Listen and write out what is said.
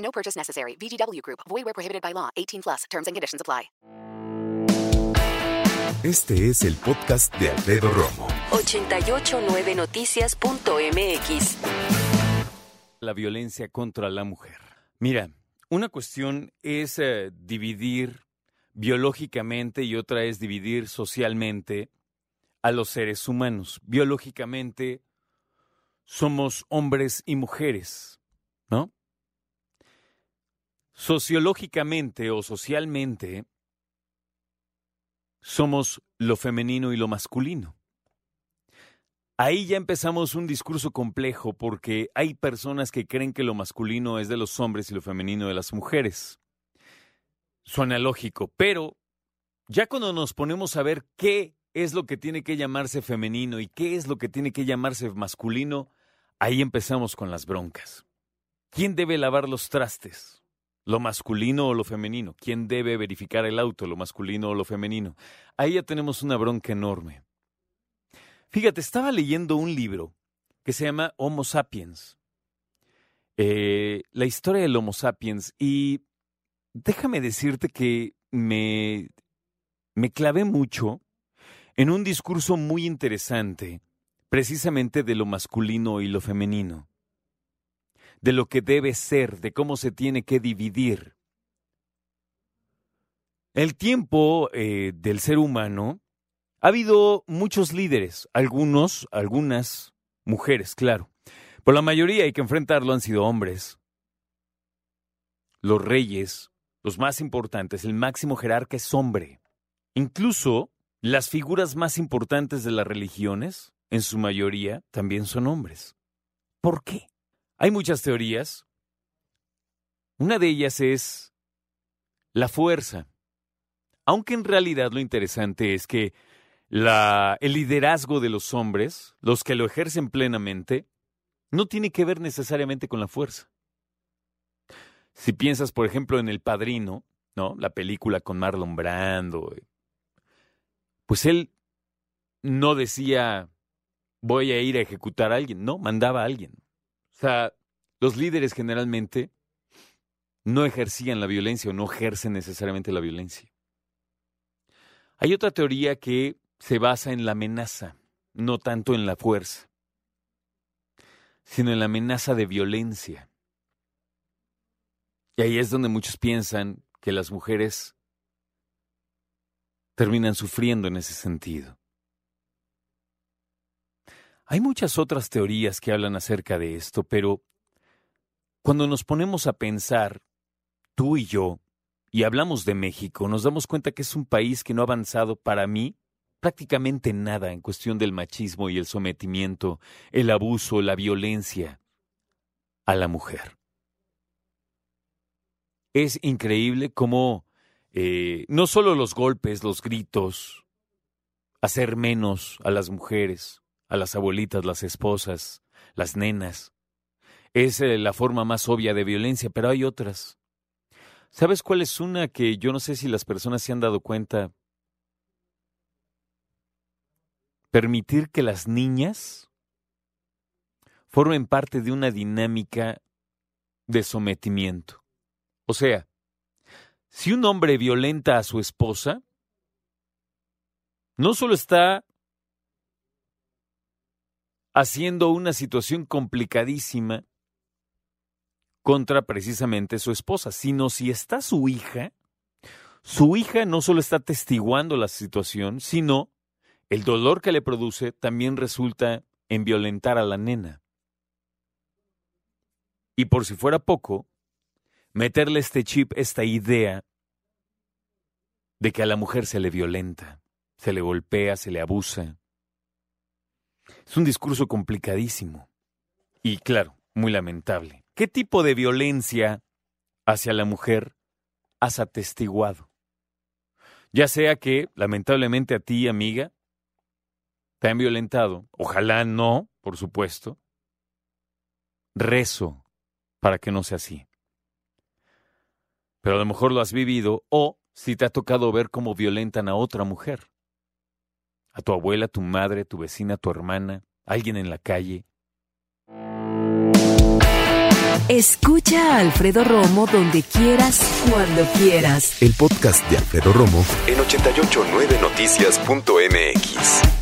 No purchase necessary. VGW Group. Void where prohibited by law. 18 plus. Terms and conditions apply. Este es el podcast de Alfredo Romo. 889noticias.mx. La violencia contra la mujer. Mira, una cuestión es eh, dividir biológicamente y otra es dividir socialmente a los seres humanos. Biológicamente somos hombres y mujeres, ¿no? Sociológicamente o socialmente somos lo femenino y lo masculino. Ahí ya empezamos un discurso complejo porque hay personas que creen que lo masculino es de los hombres y lo femenino de las mujeres. Suena lógico, pero ya cuando nos ponemos a ver qué es lo que tiene que llamarse femenino y qué es lo que tiene que llamarse masculino, ahí empezamos con las broncas. ¿Quién debe lavar los trastes? ¿Lo masculino o lo femenino? ¿Quién debe verificar el auto? ¿Lo masculino o lo femenino? Ahí ya tenemos una bronca enorme. Fíjate, estaba leyendo un libro que se llama Homo sapiens. Eh, la historia del Homo sapiens. Y déjame decirte que me, me clavé mucho en un discurso muy interesante, precisamente de lo masculino y lo femenino de lo que debe ser, de cómo se tiene que dividir. El tiempo eh, del ser humano ha habido muchos líderes, algunos, algunas mujeres, claro. Pero la mayoría hay que enfrentarlo han sido hombres. Los reyes, los más importantes, el máximo jerarca es hombre. Incluso las figuras más importantes de las religiones, en su mayoría, también son hombres. ¿Por qué? Hay muchas teorías. Una de ellas es la fuerza. Aunque en realidad lo interesante es que el liderazgo de los hombres, los que lo ejercen plenamente, no tiene que ver necesariamente con la fuerza. Si piensas, por ejemplo, en El Padrino, ¿no? La película con Marlon Brando, eh, pues él no decía voy a ir a ejecutar a alguien, no, mandaba a alguien. O sea, los líderes generalmente no ejercían la violencia o no ejercen necesariamente la violencia. Hay otra teoría que se basa en la amenaza, no tanto en la fuerza, sino en la amenaza de violencia. Y ahí es donde muchos piensan que las mujeres terminan sufriendo en ese sentido. Hay muchas otras teorías que hablan acerca de esto, pero cuando nos ponemos a pensar, tú y yo, y hablamos de México, nos damos cuenta que es un país que no ha avanzado para mí prácticamente nada en cuestión del machismo y el sometimiento, el abuso, la violencia a la mujer. Es increíble cómo eh, no solo los golpes, los gritos, hacer menos a las mujeres, a las abuelitas, las esposas, las nenas. Es eh, la forma más obvia de violencia, pero hay otras. ¿Sabes cuál es una que yo no sé si las personas se han dado cuenta? Permitir que las niñas formen parte de una dinámica de sometimiento. O sea, si un hombre violenta a su esposa, no solo está haciendo una situación complicadísima contra precisamente su esposa, sino si está su hija, su hija no solo está testiguando la situación, sino el dolor que le produce también resulta en violentar a la nena. Y por si fuera poco, meterle este chip, esta idea de que a la mujer se le violenta, se le golpea, se le abusa, es un discurso complicadísimo y, claro, muy lamentable. ¿Qué tipo de violencia hacia la mujer has atestiguado. Ya sea que, lamentablemente a ti, amiga, te han violentado, ojalá no, por supuesto, rezo para que no sea así. Pero a lo mejor lo has vivido o si te ha tocado ver cómo violentan a otra mujer, a tu abuela, tu madre, tu vecina, tu hermana, alguien en la calle. Escucha a Alfredo Romo donde quieras, cuando quieras. El podcast de Alfredo Romo en 889noticias.mx.